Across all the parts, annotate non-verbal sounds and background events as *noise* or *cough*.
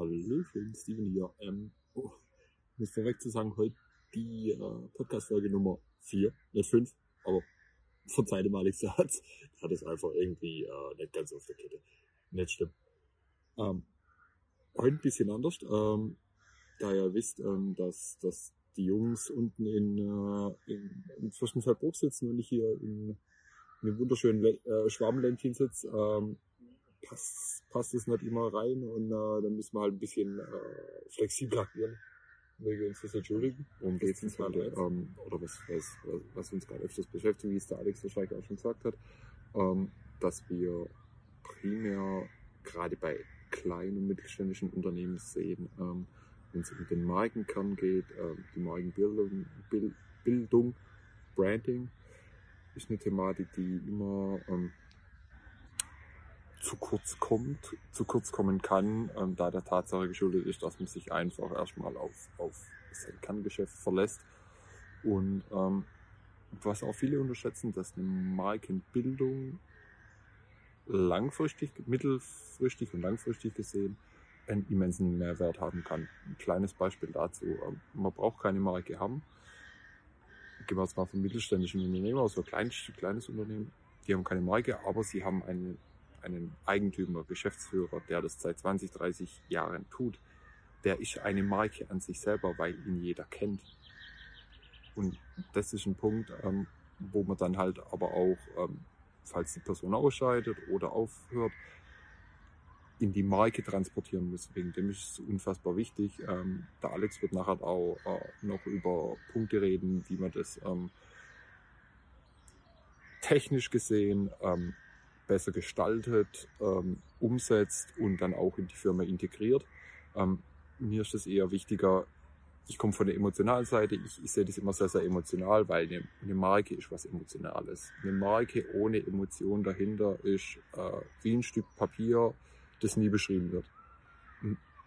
Hallöchen, Steven hier. Ähm, oh, muss vorweg zu sagen, heute die äh, Podcast-Folge Nummer 4, nicht 5, aber verzeiht mal Alex, der hat, es einfach irgendwie äh, nicht ganz auf der Kette. Nicht schlimm. Ähm, heute ein bisschen anders, ähm, da ihr wisst, ähm, dass, dass die Jungs unten in, äh, in, in Zwischenfeldbruch sitzen und ich hier in, in einem wunderschönen äh, Schwabenländchen sitze. Ähm, passt, passt es nicht immer rein und äh, dann müssen wir halt ein bisschen äh, flexibel agieren. Wir uns das entschuldigen. Um geht's uns gerade, ähm, oder was, was, was uns gerade öfters beschäftigt, wie es der Alex wahrscheinlich auch schon gesagt hat, ähm, dass wir primär gerade bei kleinen und mittelständischen Unternehmen sehen, ähm, wenn es um den Markenkern geht, ähm, die Markenbildung, Bild, Bildung, Branding, ist eine Thematik, die immer ähm, zu kurz kommt, zu kurz kommen kann, ähm, da der Tatsache geschuldet ist, dass man sich einfach erstmal auf, auf sein Kerngeschäft verlässt. Und ähm, was auch viele unterschätzen, dass eine Markenbildung langfristig, mittelfristig und langfristig gesehen einen immensen Mehrwert haben kann. Ein kleines Beispiel dazu. Ähm, man braucht keine Marke haben. Gehen wir jetzt mal vom mittelständischen Unternehmen aus, so ein kleines, kleines Unternehmen. Die haben keine Marke, aber sie haben einen einen Eigentümer, Geschäftsführer, der das seit 20, 30 Jahren tut, der ist eine Marke an sich selber, weil ihn jeder kennt. Und das ist ein Punkt, ähm, wo man dann halt aber auch, ähm, falls die Person ausscheidet oder aufhört, in die Marke transportieren muss. Wegen dem ist es unfassbar wichtig. Ähm, der Alex wird nachher auch äh, noch über Punkte reden, wie man das ähm, technisch gesehen ähm, besser gestaltet, ähm, umsetzt und dann auch in die Firma integriert. Ähm, mir ist das eher wichtiger, ich komme von der emotionalen Seite, ich, ich sehe das immer sehr, sehr emotional, weil eine, eine, Marke ist was Emotionales. Eine Marke ohne Emotion dahinter ist äh, wie ein Stück Papier, das nie beschrieben wird.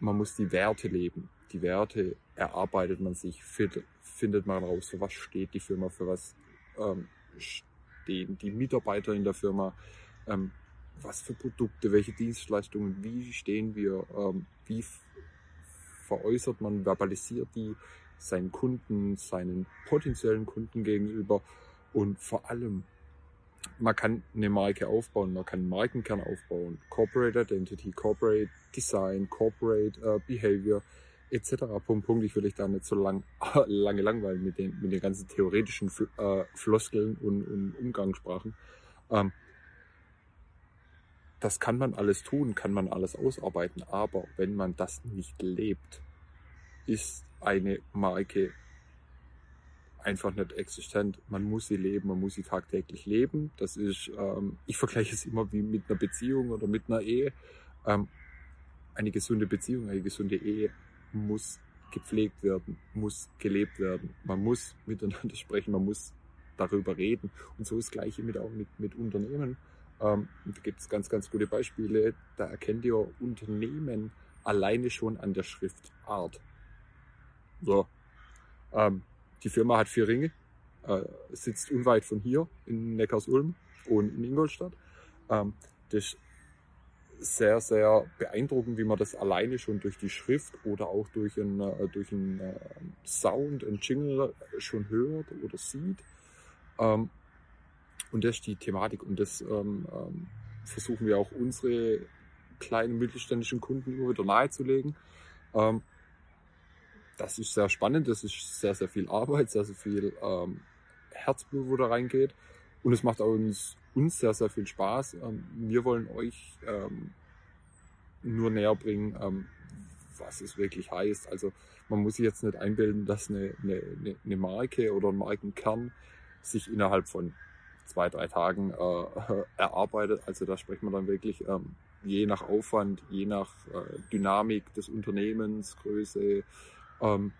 Man muss die Werte leben. Die Werte erarbeitet man sich, findet man raus, für was steht die Firma, für was ähm, stehen die Mitarbeiter in der Firma, ähm, was für Produkte, welche Dienstleistungen, wie stehen wir, ähm, wie veräußert man, verbalisiert die seinen Kunden, seinen potenziellen Kunden gegenüber und vor allem, man kann eine Marke aufbauen, man kann einen Markenkern aufbauen, Corporate Identity, Corporate Design, Corporate uh, Behavior etc. Punkt, Punkt. Ich will euch da nicht so lang, *laughs* lange langweilen mit den, mit den ganzen theoretischen äh, Floskeln und, und Umgangssprachen. Ähm, das kann man alles tun, kann man alles ausarbeiten, aber wenn man das nicht lebt, ist eine Marke einfach nicht existent. Man muss sie leben, man muss sie tagtäglich leben. Das ist, ähm, ich vergleiche es immer wie mit einer Beziehung oder mit einer Ehe. Ähm, eine gesunde Beziehung, eine gesunde Ehe muss gepflegt werden, muss gelebt werden. Man muss miteinander *laughs* sprechen, man muss darüber reden. Und so ist das Gleiche mit auch mit, mit Unternehmen. Ähm, da gibt es ganz, ganz gute Beispiele. Da erkennt ihr Unternehmen alleine schon an der Schriftart. So. Ähm, die Firma hat vier Ringe, äh, sitzt unweit von hier in Neckarsulm und in Ingolstadt. Ähm, das ist sehr, sehr beeindruckend, wie man das alleine schon durch die Schrift oder auch durch einen, äh, durch einen äh, Sound, einen Jingle schon hört oder sieht. Ähm, und das ist die Thematik. Und das ähm, ähm, versuchen wir auch unsere kleinen mittelständischen Kunden immer wieder nahezulegen. Ähm, das ist sehr spannend, das ist sehr, sehr viel Arbeit, sehr, sehr viel ähm, Herzblut, wo da reingeht. Und es macht auch uns, uns sehr, sehr viel Spaß. Ähm, wir wollen euch ähm, nur näher bringen, was es wirklich heißt. Also man muss sich jetzt nicht einbilden, dass eine, eine, eine Marke oder ein Markenkern sich innerhalb von zwei, drei Tagen äh, *laughs* erarbeitet. Also da spricht man dann wirklich ähm, je nach Aufwand, je nach äh, Dynamik des Unternehmens, Größe, ähm,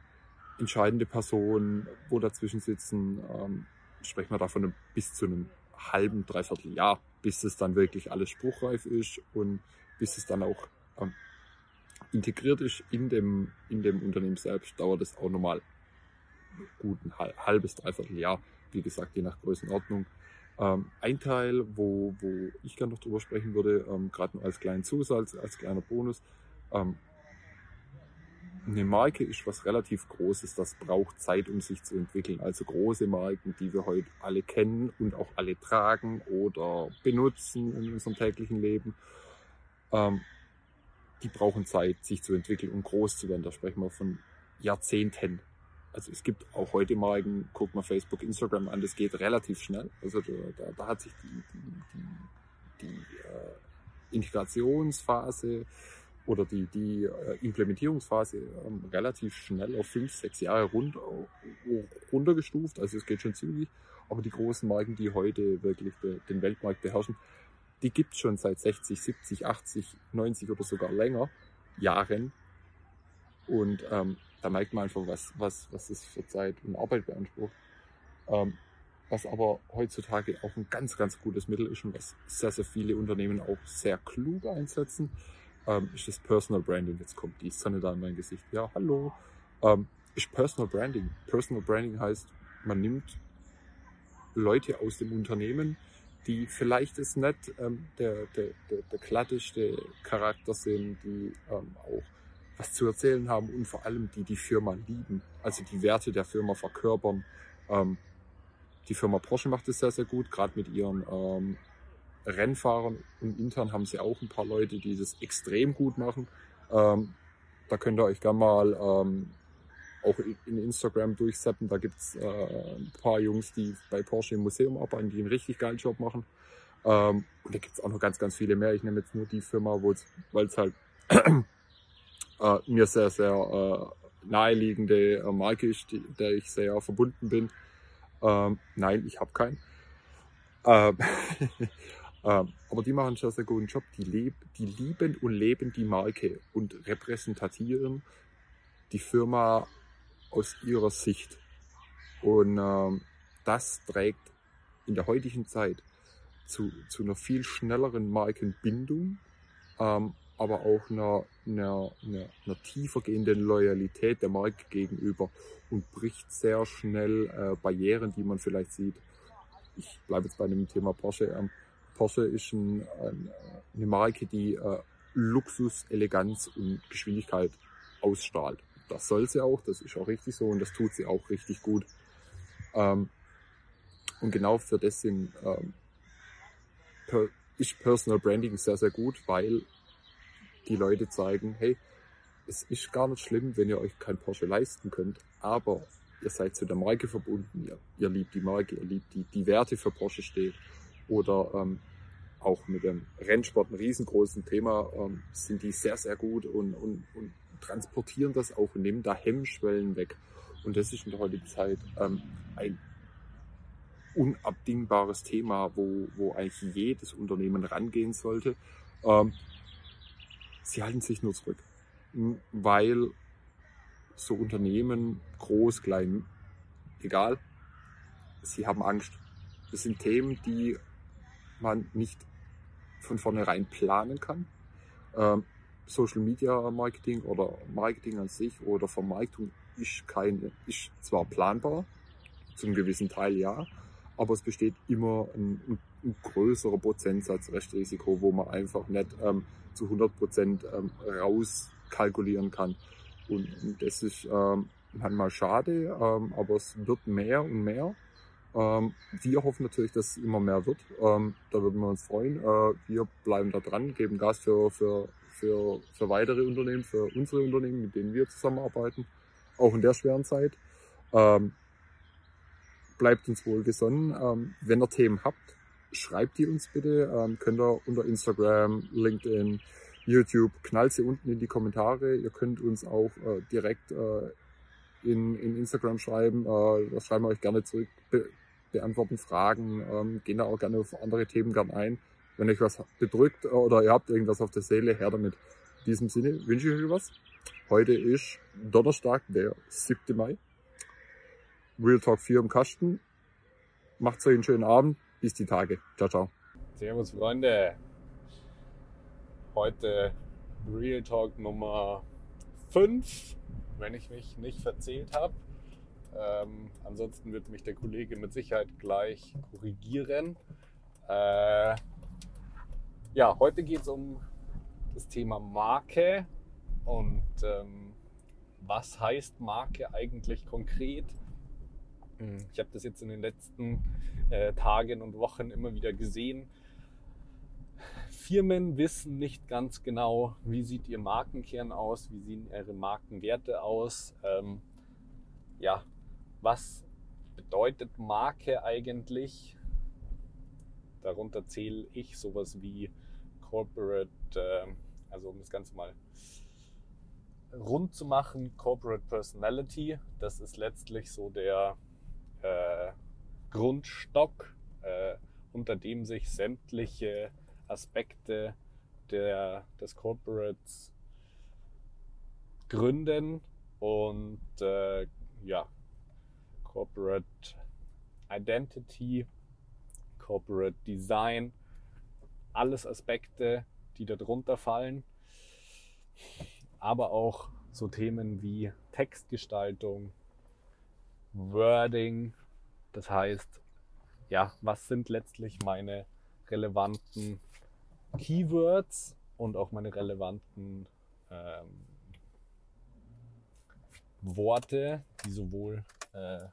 entscheidende Personen, wo dazwischen sitzen, ähm, sprechen wir davon bis zu einem halben, dreiviertel Jahr, bis es dann wirklich alles spruchreif ist und bis es dann auch ähm, integriert ist in dem, in dem Unternehmen selbst, dauert es auch nochmal gut ein halbes, dreiviertel Jahr. Wie gesagt, je nach Größenordnung. Ähm, ein Teil, wo, wo ich gerne noch drüber sprechen würde, ähm, gerade als kleinen Zusatz, als kleiner Bonus, ähm, eine Marke ist was relativ Großes, das braucht Zeit, um sich zu entwickeln. Also große Marken, die wir heute alle kennen und auch alle tragen oder benutzen in unserem täglichen Leben, ähm, die brauchen Zeit, sich zu entwickeln und groß zu werden. Da sprechen wir von Jahrzehnten. Also es gibt auch heute Marken, guck mal Facebook, Instagram an, das geht relativ schnell. Also da, da, da hat sich die, die, die, die äh, Integrationsphase oder die, die äh, Implementierungsphase ähm, relativ schnell auf fünf, sechs Jahre rund, runtergestuft. Also es geht schon zügig. Aber die großen Marken, die heute wirklich de, den Weltmarkt beherrschen, die gibt es schon seit 60, 70, 80, 90 oder sogar länger Jahren. Und ähm, da merkt man einfach, was, was, was es für Zeit und Arbeit beansprucht. Ähm, was aber heutzutage auch ein ganz, ganz gutes Mittel ist und was sehr, sehr viele Unternehmen auch sehr klug einsetzen, ähm, ist das Personal Branding. Jetzt kommt die Sonne da in mein Gesicht. Ja, hallo. Ähm, ist Personal Branding. Personal Branding heißt, man nimmt Leute aus dem Unternehmen, die vielleicht ist nicht ähm, der, der, der, der glatteste Charakter sind, die ähm, auch was zu erzählen haben und vor allem die die Firma lieben, also die Werte der Firma verkörpern. Ähm, die Firma Porsche macht es sehr, sehr gut, gerade mit ihren ähm, Rennfahrern und intern haben sie auch ein paar Leute, die das extrem gut machen. Ähm, da könnt ihr euch gerne mal ähm, auch in Instagram durchsetzen. Da gibt's äh, ein paar Jungs, die bei Porsche im Museum arbeiten, die einen richtig geilen Job machen. Ähm, und da gibt's auch noch ganz, ganz viele mehr. Ich nehme jetzt nur die Firma, weil es halt äh, mir sehr, sehr äh, naheliegende äh, Marke ist, die, der ich sehr verbunden bin. Ähm, nein, ich habe keinen. Ähm, *laughs* ähm, aber die machen einen sehr, sehr guten Job. Die, leb, die lieben und leben die Marke und repräsentieren die Firma aus ihrer Sicht. Und ähm, das trägt in der heutigen Zeit zu, zu einer viel schnelleren Markenbindung, ähm, aber auch einer, einer, einer, einer tiefer gehenden Loyalität der Marke gegenüber und bricht sehr schnell äh, Barrieren, die man vielleicht sieht. Ich bleibe jetzt bei dem Thema Porsche. Ähm, Porsche ist ein, ein, eine Marke, die äh, Luxus, Eleganz und Geschwindigkeit ausstrahlt. Das soll sie auch, das ist auch richtig so und das tut sie auch richtig gut. Ähm, und genau für das sind, ähm, per, ist Personal Branding sehr, sehr gut, weil die Leute zeigen, hey, es ist gar nicht schlimm, wenn ihr euch kein Porsche leisten könnt, aber ihr seid zu der Marke verbunden, ihr, ihr liebt die Marke, ihr liebt die, die Werte für Porsche steht oder ähm, auch mit dem Rennsport ein riesengroßes Thema, ähm, sind die sehr, sehr gut und, und, und transportieren das auch und nehmen da Hemmschwellen weg. Und das ist in der heutigen Zeit ähm, ein unabdingbares Thema, wo, wo eigentlich jedes Unternehmen rangehen sollte. Ähm, sie halten sich nur zurück, weil so Unternehmen, groß, klein, egal, sie haben Angst. Das sind Themen, die man nicht von vornherein planen kann. Ähm, Social Media Marketing oder Marketing an sich oder Vermarktung ist kein, ist zwar planbar, zum gewissen Teil ja, aber es besteht immer ein, ein, größerer Prozentsatz Restrisiko, wo man einfach nicht ähm, zu 100 Prozent ähm, rauskalkulieren kann. Und, und das ist ähm, manchmal schade, ähm, aber es wird mehr und mehr. Ähm, wir hoffen natürlich, dass es immer mehr wird. Ähm, da würden wir uns freuen. Äh, wir bleiben da dran, geben Gas für, für, für, für weitere Unternehmen, für unsere Unternehmen, mit denen wir zusammenarbeiten, auch in der schweren Zeit. Ähm, bleibt uns wohl gesonnen. Ähm, wenn ihr Themen habt, schreibt die uns bitte. Ähm, könnt ihr unter Instagram, LinkedIn, YouTube, knallt sie unten in die Kommentare. Ihr könnt uns auch äh, direkt äh, in, in Instagram schreiben. Äh, da schreiben wir euch gerne zurück beantworten Fragen, ähm, gehen da auch gerne auf andere Themen gern ein. Wenn euch was bedrückt oder ihr habt irgendwas auf der Seele, her damit. In diesem Sinne wünsche ich euch was. Heute ist Donnerstag, der 7. Mai. Real Talk 4 im Kasten. Macht's euch einen schönen Abend. Bis die Tage. Ciao, ciao. Servus, Freunde. Heute Real Talk Nummer 5, wenn ich mich nicht verzählt habe. Ähm, ansonsten wird mich der Kollege mit Sicherheit gleich korrigieren. Äh, ja, heute geht es um das Thema Marke und ähm, was heißt Marke eigentlich konkret? Hm, ich habe das jetzt in den letzten äh, Tagen und Wochen immer wieder gesehen. Firmen wissen nicht ganz genau, wie sieht ihr Markenkern aus, wie sehen ihre Markenwerte aus. Ähm, ja, was bedeutet Marke eigentlich? Darunter zähle ich sowas wie Corporate, äh, also um das Ganze mal rund zu machen, Corporate Personality. Das ist letztlich so der äh, Grundstock, äh, unter dem sich sämtliche Aspekte der, des Corporates gründen und äh, ja, Corporate Identity, Corporate Design, alles Aspekte, die darunter fallen, aber auch so Themen wie Textgestaltung, Wording, das heißt, ja, was sind letztlich meine relevanten Keywords und auch meine relevanten ähm, Worte, die sowohl äh,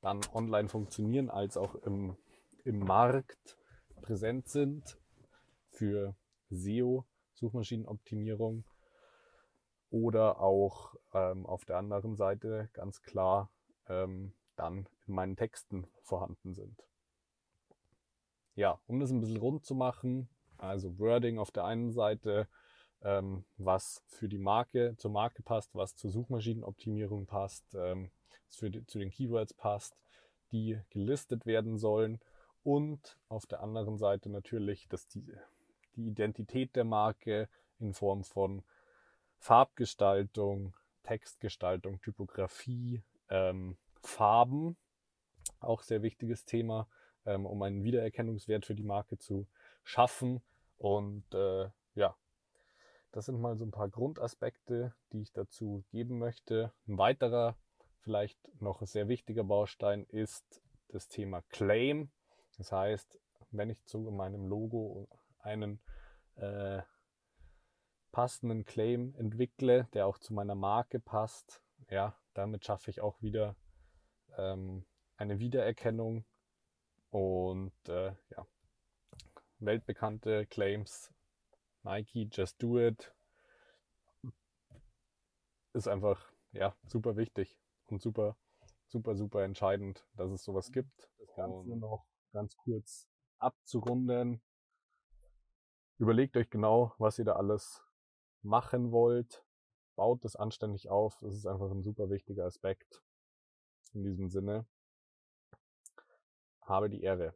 dann online funktionieren als auch im, im Markt präsent sind für SEO, Suchmaschinenoptimierung oder auch ähm, auf der anderen Seite ganz klar ähm, dann in meinen Texten vorhanden sind. Ja, um das ein bisschen rund zu machen, also Wording auf der einen Seite, ähm, was für die Marke, zur Marke passt, was zur Suchmaschinenoptimierung passt, ähm, was für die, zu den Keywords passt, die gelistet werden sollen. Und auf der anderen Seite natürlich, dass die, die Identität der Marke in Form von Farbgestaltung, Textgestaltung, Typografie, ähm, Farben, auch sehr wichtiges Thema, ähm, um einen Wiedererkennungswert für die Marke zu schaffen. Und äh, ja, das sind mal so ein paar Grundaspekte, die ich dazu geben möchte. Ein weiterer, vielleicht noch sehr wichtiger Baustein ist das Thema Claim. Das heißt, wenn ich zu meinem Logo einen äh, passenden Claim entwickle, der auch zu meiner Marke passt, ja, damit schaffe ich auch wieder ähm, eine Wiedererkennung und äh, ja, weltbekannte Claims Nike, Just Do It, ist einfach ja super wichtig und super, super, super entscheidend, dass es sowas gibt. Das Ganze und noch ganz kurz abzurunden. Überlegt euch genau, was ihr da alles machen wollt. Baut das anständig auf. Das ist einfach ein super wichtiger Aspekt. In diesem Sinne, habe die Ehre.